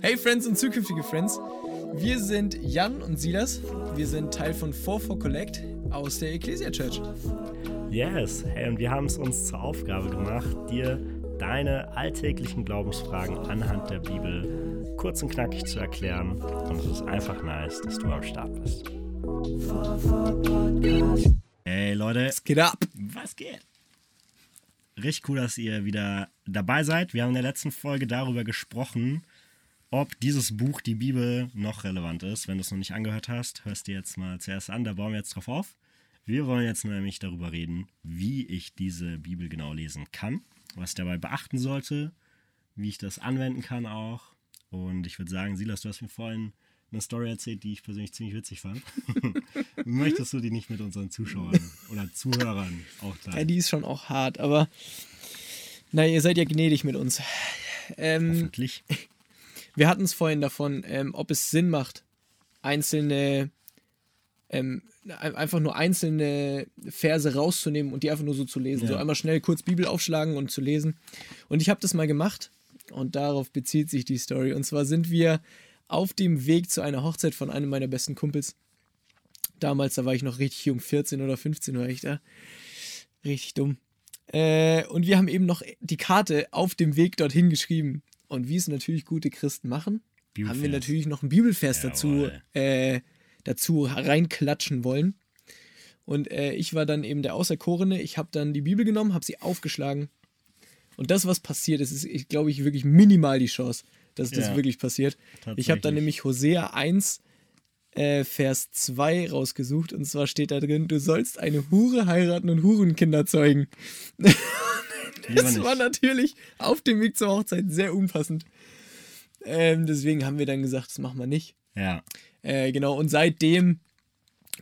Hey Friends und zukünftige Friends, wir sind Jan und Silas. Wir sind Teil von 44 Collect aus der Ecclesia Church. Yes, hey, und wir haben es uns zur Aufgabe gemacht, dir deine alltäglichen Glaubensfragen anhand der Bibel kurz und knackig zu erklären. Und es ist einfach nice, dass du am Start bist. Hey Leute, Es geht ab. was geht? Richtig cool, dass ihr wieder dabei seid. Wir haben in der letzten Folge darüber gesprochen, ob dieses Buch, die Bibel, noch relevant ist. Wenn du es noch nicht angehört hast, hörst du jetzt mal zuerst an, da bauen wir jetzt drauf auf. Wir wollen jetzt nämlich darüber reden, wie ich diese Bibel genau lesen kann, was ich dabei beachten sollte, wie ich das anwenden kann auch. Und ich würde sagen, Silas, du hast mir vorhin eine Story erzählt, die ich persönlich ziemlich witzig fand. Möchtest du die nicht mit unseren Zuschauern oder Zuhörern auch Ja, teilen? die ist schon auch hart, aber na, ihr seid ja gnädig mit uns. Ähm, Hoffentlich. wir hatten es vorhin davon, ähm, ob es Sinn macht, einzelne, ähm, ein- einfach nur einzelne Verse rauszunehmen und die einfach nur so zu lesen. Ja. So einmal schnell kurz Bibel aufschlagen und zu lesen. Und ich habe das mal gemacht und darauf bezieht sich die Story. Und zwar sind wir auf dem Weg zu einer Hochzeit von einem meiner besten Kumpels. Damals, da war ich noch richtig jung, 14 oder 15 war ich da. Richtig dumm. Äh, und wir haben eben noch die Karte auf dem Weg dorthin geschrieben. Und wie es natürlich gute Christen machen, haben wir natürlich noch einen Bibelvers dazu, äh, dazu reinklatschen wollen. Und äh, ich war dann eben der Auserkorene. Ich habe dann die Bibel genommen, habe sie aufgeschlagen. Und das, was passiert ist, ist, ich glaube ich, wirklich minimal die Chance, dass das Ja. wirklich passiert. Ich habe dann nämlich Hosea 1, äh, Vers 2 rausgesucht. Und zwar steht da drin, du sollst eine Hure heiraten und Hurenkinder zeugen. Das war natürlich auf dem Weg zur Hochzeit sehr unpassend. Ähm, deswegen haben wir dann gesagt, das machen wir nicht. Ja, Äh, genau, und seitdem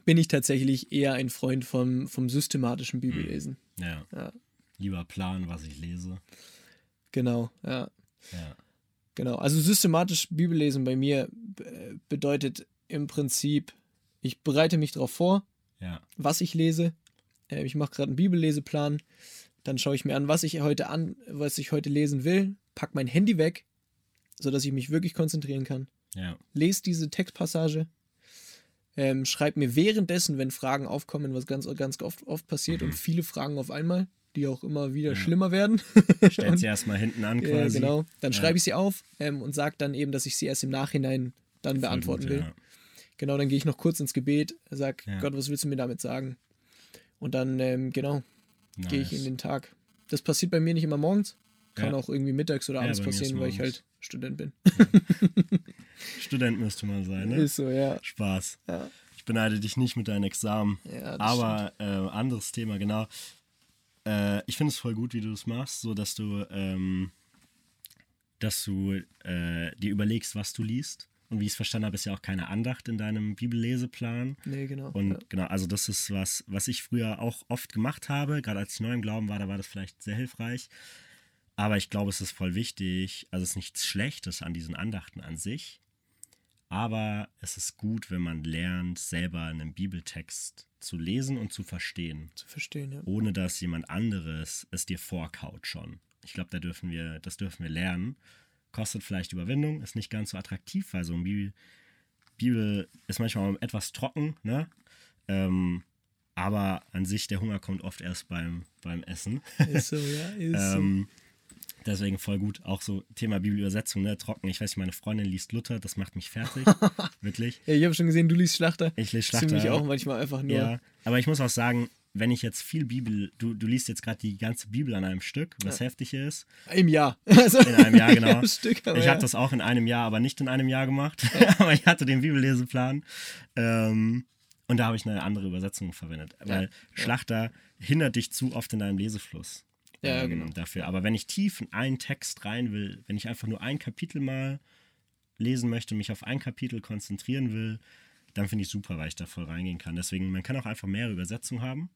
bin ich tatsächlich eher ein Freund vom, vom systematischen Bibellesen. ja, Ja. Lieber planen, was ich lese. Genau, ja. Ja. Genau. Also systematisch Bibellesen bei mir äh, bedeutet im Prinzip, ich bereite mich darauf vor, Ja. was ich lese. Äh, ich mache gerade einen Bibelleseplan. Dann schaue ich mir an, was ich heute an, was ich heute lesen will, pack mein Handy weg, sodass ich mich wirklich konzentrieren kann. Ja. lese diese Textpassage, ähm, schreib mir währenddessen, wenn Fragen aufkommen, was ganz, ganz oft, oft passiert und viele Fragen auf einmal, die auch immer wieder Mhm. Ja. schlimmer werden. Stellt sie erstmal hinten an Ja, quasi. genau. Dann Ja. schreibe ich sie auf ähm, und sage dann eben, dass ich sie erst im Nachhinein dann Voll beantworten gut, will. Ja. Genau, dann gehe ich noch kurz ins Gebet, sag, Ja. Gott, was willst du mir damit sagen? Und dann, ähm, genau, gehe ich Nice. in den Tag. Das passiert bei mir nicht immer morgens, kann Ja. auch irgendwie mittags oder Ja, abends ist passieren, weil ich halt Student bin. Student müsste man sein, ne? Ist so, ja. Spaß. Ja. Ich beneide dich nicht mit deinen Examen. Ja, Aber äh, anderes Thema, genau. Äh, ich finde es voll gut, wie du das machst, so dass du, ähm, dass du äh, dir überlegst, was du liest. Und wie ich es verstanden habe, ist ja auch keine Andacht in deinem Bibelleseplan. Nee, genau. Und ja. genau, also das ist was, was ich früher auch oft gemacht habe. Gerade als ich neu im Glauben war, da war das vielleicht sehr hilfreich. Aber ich glaube, es ist voll wichtig. Also es ist nichts Schlechtes an diesen Andachten an sich. Aber es ist gut, wenn man lernt, selber einen Bibeltext zu lesen und zu verstehen, zu verstehen, ja. ohne dass jemand anderes es dir vorkaut schon. Ich glaube, da dürfen wir, das dürfen wir lernen. Kostet vielleicht Überwindung, ist nicht ganz so attraktiv, weil so ein Bibel, Bibel ist manchmal etwas trocken, ne? Ähm, aber an sich, der Hunger kommt oft erst beim, beim Essen. Ist so, ja. Ist ähm, deswegen voll gut. Auch so Thema Bibelübersetzung, ne? Trocken. Ich weiß nicht, meine Freundin liest Luther, das macht mich fertig. Wirklich. Ja, ich habe schon gesehen, du liest Schlachter. Ich lese Das ist für mich Schlachter. auch manchmal einfach nur. Ja, aber ich muss auch sagen, wenn ich jetzt viel Bibel, du, du liest jetzt gerade die ganze Bibel an einem Stück, was heftig ist. Im Jahr. Also, In einem Jahr, genau. Am Stück, ich ja. habe das auch in einem Jahr, aber nicht in einem Jahr gemacht. aber ich hatte den Bibelleseplan. Ähm, und da habe ich eine andere Übersetzung verwendet. Weil Schlachter hindert dich zu oft in deinem Lesefluss. Ja, ähm, genau. Dafür. Aber wenn ich tief in einen Text rein will, wenn ich einfach nur ein Kapitel mal lesen möchte, mich auf ein Kapitel konzentrieren will, dann finde ich super, weil ich da voll reingehen kann. Deswegen, man kann auch einfach mehrere Übersetzungen haben.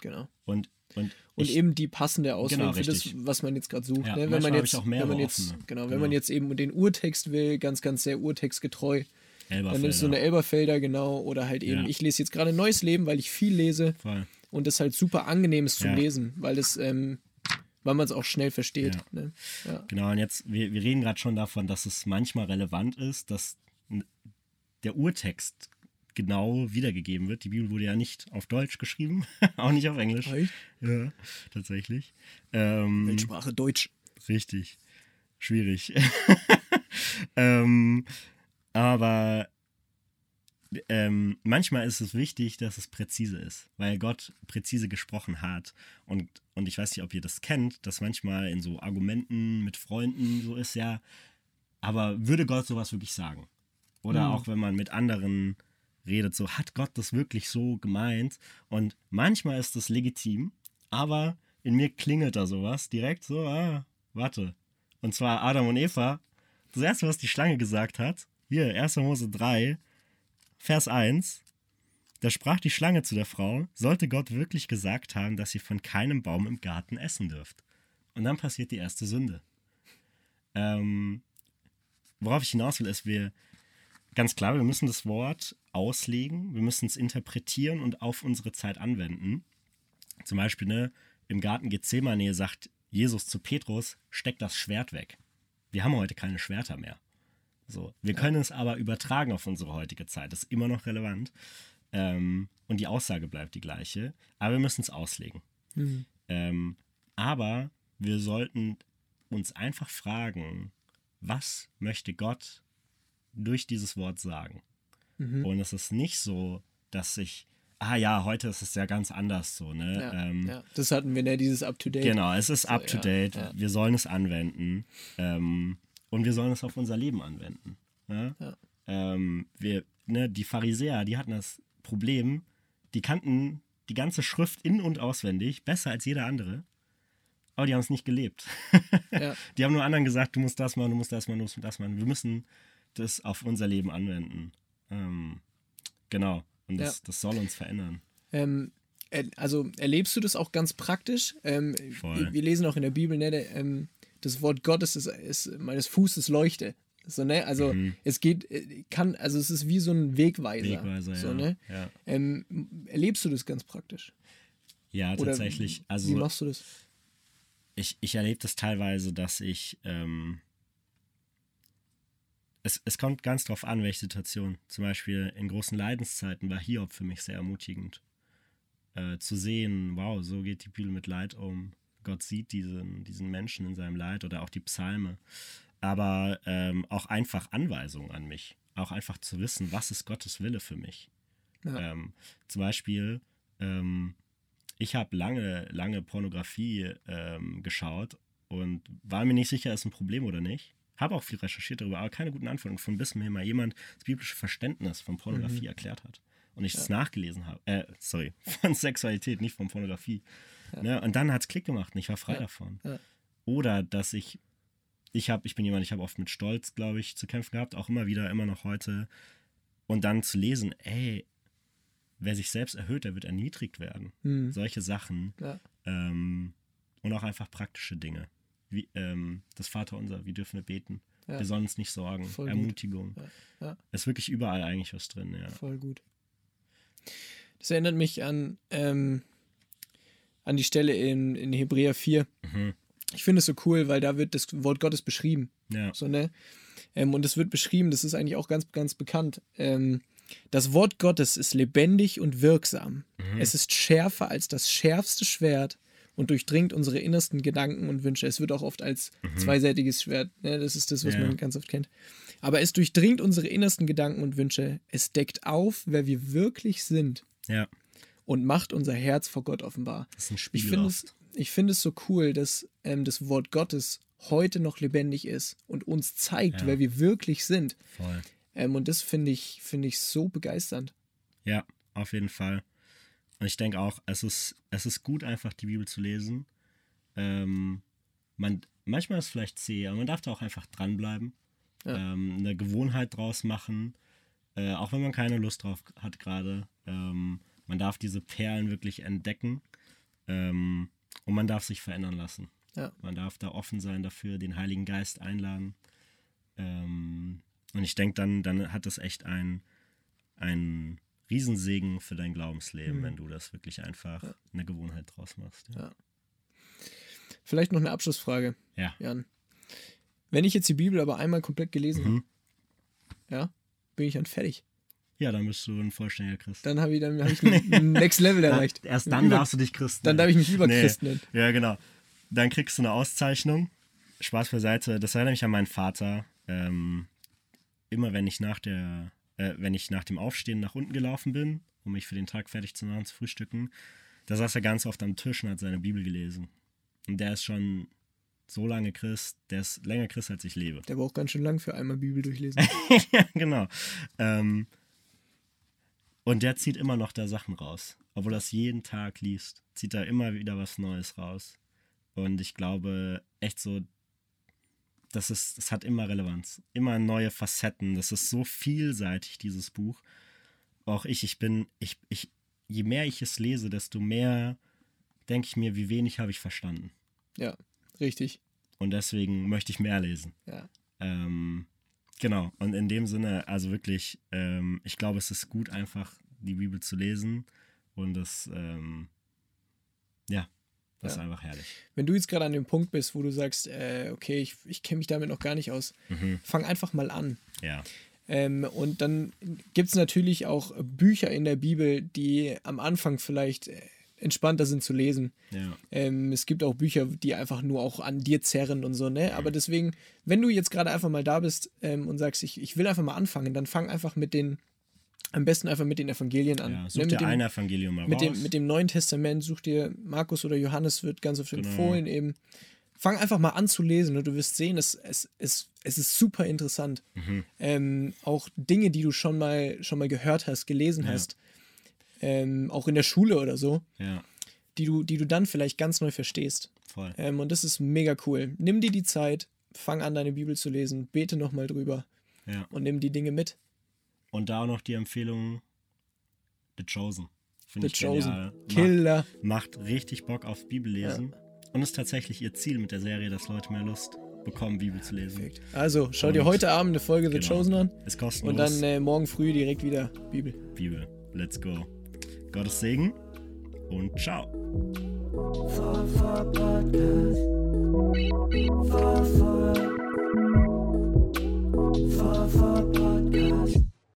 Genau. Und, und, Und ich, eben die passende Auswahl Genau, für das, richtig. was man jetzt gerade sucht. Ja, ne? Wenn man jetzt, ich auch wenn man jetzt, offene. genau, wenn Genau. man jetzt eben den Urtext will, ganz, ganz sehr urtextgetreu, dann nimmst du Elberfelder. eine Elberfelder, genau, oder halt eben, Ja. ich lese jetzt gerade Neues Leben, weil ich viel lese Voll. und das halt super angenehm ist zum Ja. Lesen, weil das, ähm, weil man es auch schnell versteht. Ja. Ne? Genau, und jetzt, wir, wir reden gerade schon davon, dass es manchmal relevant ist, dass der Urtext genau wiedergegeben wird. Die Bibel wurde ja nicht auf Deutsch geschrieben, auch nicht auf Englisch. Echt? Ja, tatsächlich. Ähm, Weltsprache Deutsch. Richtig. Schwierig. ähm, aber ähm, manchmal ist es wichtig, dass es präzise ist, weil Gott präzise gesprochen hat. Und, und ich weiß nicht, ob ihr das kennt, dass manchmal in so Argumenten mit Freunden so ist, ja, aber würde Gott sowas wirklich sagen? Oder Mhm. auch wenn man mit anderen redet, so hat Gott das wirklich so gemeint? Und manchmal ist das legitim, aber in mir klingelt da sowas direkt so, ah, warte. Und zwar Adam und Eva, das erste, was die Schlange gesagt hat, hier, 1. Mose 3, Vers 1, da sprach die Schlange zu der Frau, sollte Gott wirklich gesagt haben, dass ihr von keinem Baum im Garten essen dürft. Und dann passiert die erste Sünde. Ähm, worauf ich hinaus will, ist, wir, ganz klar, wir müssen das Wort auslegen, wir müssen es interpretieren und auf unsere Zeit anwenden. Zum Beispiel, ne, im Garten Gethsemane sagt Jesus zu Petrus, steck das Schwert weg. Wir haben heute keine Schwerter mehr. So, wir können es aber übertragen auf unsere heutige Zeit. Das ist immer noch relevant. Ähm, und die Aussage bleibt die gleiche. Aber wir müssen es auslegen. Mhm. Ähm, aber wir sollten uns einfach fragen, was möchte Gott durch dieses Wort sagen? Mhm. Und es ist nicht so, dass ich, ah ja, heute ist es ja ganz anders so, ne? Ja, ähm, ja. Das hatten wir, ne? Dieses Up-to-Date. Genau, es ist So, up to ja. Wir sollen es anwenden. Ähm, und wir sollen es auf unser Leben anwenden. Ja. Ähm, wir, ne, die Pharisäer, die hatten das Problem, die kannten die ganze Schrift in- und auswendig, besser als jeder andere. Aber die haben es nicht gelebt. Die haben nur anderen gesagt, du musst das machen, du musst das machen, du musst das machen. Wir müssen das auf unser Leben anwenden. Ähm, genau. Und das, Ja. das soll uns verändern. Ähm, er- also erlebst du das auch ganz praktisch? Ähm, wir, wir lesen auch in der Bibel, ne, ähm, das Wort Gottes ist, ist meines Fußes Leuchte. So, ne? Also Mhm. es geht, äh, kann, also es ist wie so ein Wegweiser. Wegweiser, so, ja. ne? ja. Ähm, erlebst du das ganz praktisch? Ja, Oder tatsächlich. Also Wie machst du das? ich, ich erlebe das teilweise, dass ich. Ähm, es, es kommt ganz drauf an, welche Situation. Zum Beispiel in großen Leidenszeiten war Hiob für mich sehr ermutigend. Äh, zu sehen, wow, so geht die Bibel mit Leid um. Gott sieht diesen, diesen Menschen in seinem Leid oder auch die Psalme. Aber ähm, auch einfach Anweisungen an mich. Auch einfach zu wissen, was ist Gottes Wille für mich. Ja. Ähm, zum Beispiel, ähm, ich habe lange, lange Pornografie ähm, geschaut und war mir nicht sicher, ist ein Problem oder nicht. Habe auch viel recherchiert darüber, aber keine guten Antworten gefunden, bis mir mal jemand das biblische Verständnis von Pornografie erklärt hat. Und ich es nachgelesen habe. Äh, sorry, von Sexualität, nicht von Pornografie. Ne? Und dann hat es Klick gemacht und ich war frei Ja. davon. Ja. Oder dass ich, ich habe, ich bin jemand, ich habe oft mit Stolz, glaube ich, zu kämpfen gehabt, auch immer wieder, immer noch heute. Und dann zu lesen, ey, wer sich selbst erhöht, der wird erniedrigt werden. Hm. Solche Sachen. Ja. Ähm, und auch einfach praktische Dinge. Wie ähm, das Vaterunser, wie dürfen wir beten? Ja. Wir sollen uns nicht sorgen. Voll. Ermutigung. Ja. Ja. Ist wirklich überall eigentlich was drin, ja. Voll gut. Das erinnert mich an, ähm, an die Stelle in, in Hebräer 4. Mhm. Ich finde es so cool, weil da wird das Wort Gottes beschrieben. Ja, So, ne? Ähm, und es wird beschrieben, das ist eigentlich auch ganz, ganz bekannt. Ähm, das Wort Gottes ist lebendig und wirksam. Es ist schärfer als das schärfste Schwert und durchdringt unsere innersten Gedanken und Wünsche. Es wird auch oft als zweiseitiges Schwert, ne? das ist das, was Ja. man ganz oft kennt. Aber es durchdringt unsere innersten Gedanken und Wünsche. Es deckt auf, wer wir wirklich sind ja. und macht unser Herz vor Gott offenbar. Das ist ein Ich Spiegel finde es, ich finde es so cool, dass ähm, das Wort Gottes heute noch lebendig ist und uns zeigt, Ja. wer wir wirklich sind. Voll. Ähm, und das finde ich, finde ich so begeisternd. Ja, auf jeden Fall. Und ich denke auch, es ist, es ist gut, einfach die Bibel zu lesen. Ähm, man, manchmal ist es vielleicht zäh, aber man darf da auch einfach dranbleiben. Ja. Ähm, eine Gewohnheit draus machen. Äh, auch wenn man keine Lust drauf hat gerade. Ähm, man darf diese Perlen wirklich entdecken. Ähm, und man darf sich verändern lassen. Ja. Man darf da offen sein dafür, den Heiligen Geist einladen. Ähm, und ich denke, dann, dann hat das echt ein, ein Riesensegen für dein Glaubensleben, Mhm. wenn du das wirklich einfach eine Gewohnheit draus machst. Ja. Ja. Vielleicht noch eine Abschlussfrage, Ja. Jan. Wenn ich jetzt die Bibel aber einmal komplett gelesen Mhm. habe, ja, bin ich dann fertig. Ja, dann bist du ein vollständiger Christ. Dann habe ich, dann hab ich ein Next Level erreicht. Erst dann Über- darfst du dich Christ Dann darf ich mich Überchrist nennen. Ja, genau. Dann kriegst du eine Auszeichnung. Spaß beiseite. Das erinnert mich an meinen Vater. Ähm, immer wenn ich nach der, äh, wenn ich nach dem Aufstehen nach unten gelaufen bin, um mich für den Tag fertig zu machen, zu frühstücken, da saß er ganz oft am Tisch und hat seine Bibel gelesen. Und der ist schon so lange Christ, der ist länger Christ, als ich lebe. Der braucht ganz schön lang für einmal Bibel durchlesen. ja, genau. Ähm, und der zieht immer noch da Sachen raus. Obwohl er es jeden Tag liest, zieht er immer wieder was Neues raus. Und ich glaube echt so, das, ist, das hat immer Relevanz. Immer neue Facetten. Das ist so vielseitig, dieses Buch. Auch ich, ich bin, ich, ich, je mehr ich es lese, desto mehr denke ich mir, wie wenig habe ich verstanden. ja, richtig. Und deswegen möchte ich mehr lesen. Ja. Ähm, genau, und in dem Sinne, also wirklich, ähm, ich glaube, es ist gut, einfach die Bibel zu lesen und das, ähm, ja, das Ja. ist einfach herrlich. Wenn du jetzt gerade an dem Punkt bist, wo du sagst, äh, okay, ich, ich kenne mich damit noch gar nicht aus, Mhm. fang einfach mal an. Ja, Ähm, und dann gibt es natürlich auch Bücher in der Bibel, die am Anfang vielleicht äh, entspannter sind zu lesen. ja, Ähm, es gibt auch Bücher, die einfach nur auch an dir zerren und so, ne? Aber deswegen, wenn du jetzt gerade einfach mal da bist ähm, und sagst, ich, ich will einfach mal anfangen, dann fang einfach mit den, am besten einfach mit den Evangelien an. ja. Ne? Such Mit dir dem- ein Evangelium mal mit raus. dem, mit dem Neuen Testament such dir Markus oder Johannes wird ganz oft Genau. empfohlen eben. Fang einfach mal an zu lesen und du wirst sehen, es, es, es, es ist super interessant. Mhm. Ähm, auch Dinge, die du schon mal, schon mal gehört hast, gelesen Ja. hast, ähm, auch in der Schule oder so, ja, die du, die du dann vielleicht ganz neu verstehst. voll. Ähm, und das ist mega cool. Nimm dir die Zeit, fang an, deine Bibel zu lesen, bete nochmal drüber und nimm die Dinge mit. Und da auch noch die Empfehlung The Chosen. Finde The ich Chosen. genial. Macht, Killer. macht richtig Bock auf Bibellesen. Und ist tatsächlich ihr Ziel mit der Serie, dass Leute mehr Lust bekommen, Bibel zu lesen. Perfekt. Also, schau dir heute Abend eine Folge The Genau. Chosen an Ist kostenlos. und dann äh, morgen früh direkt wieder Bibel. Bibel. Let's go. Gottes Segen und ciao. 4 4 Podcast.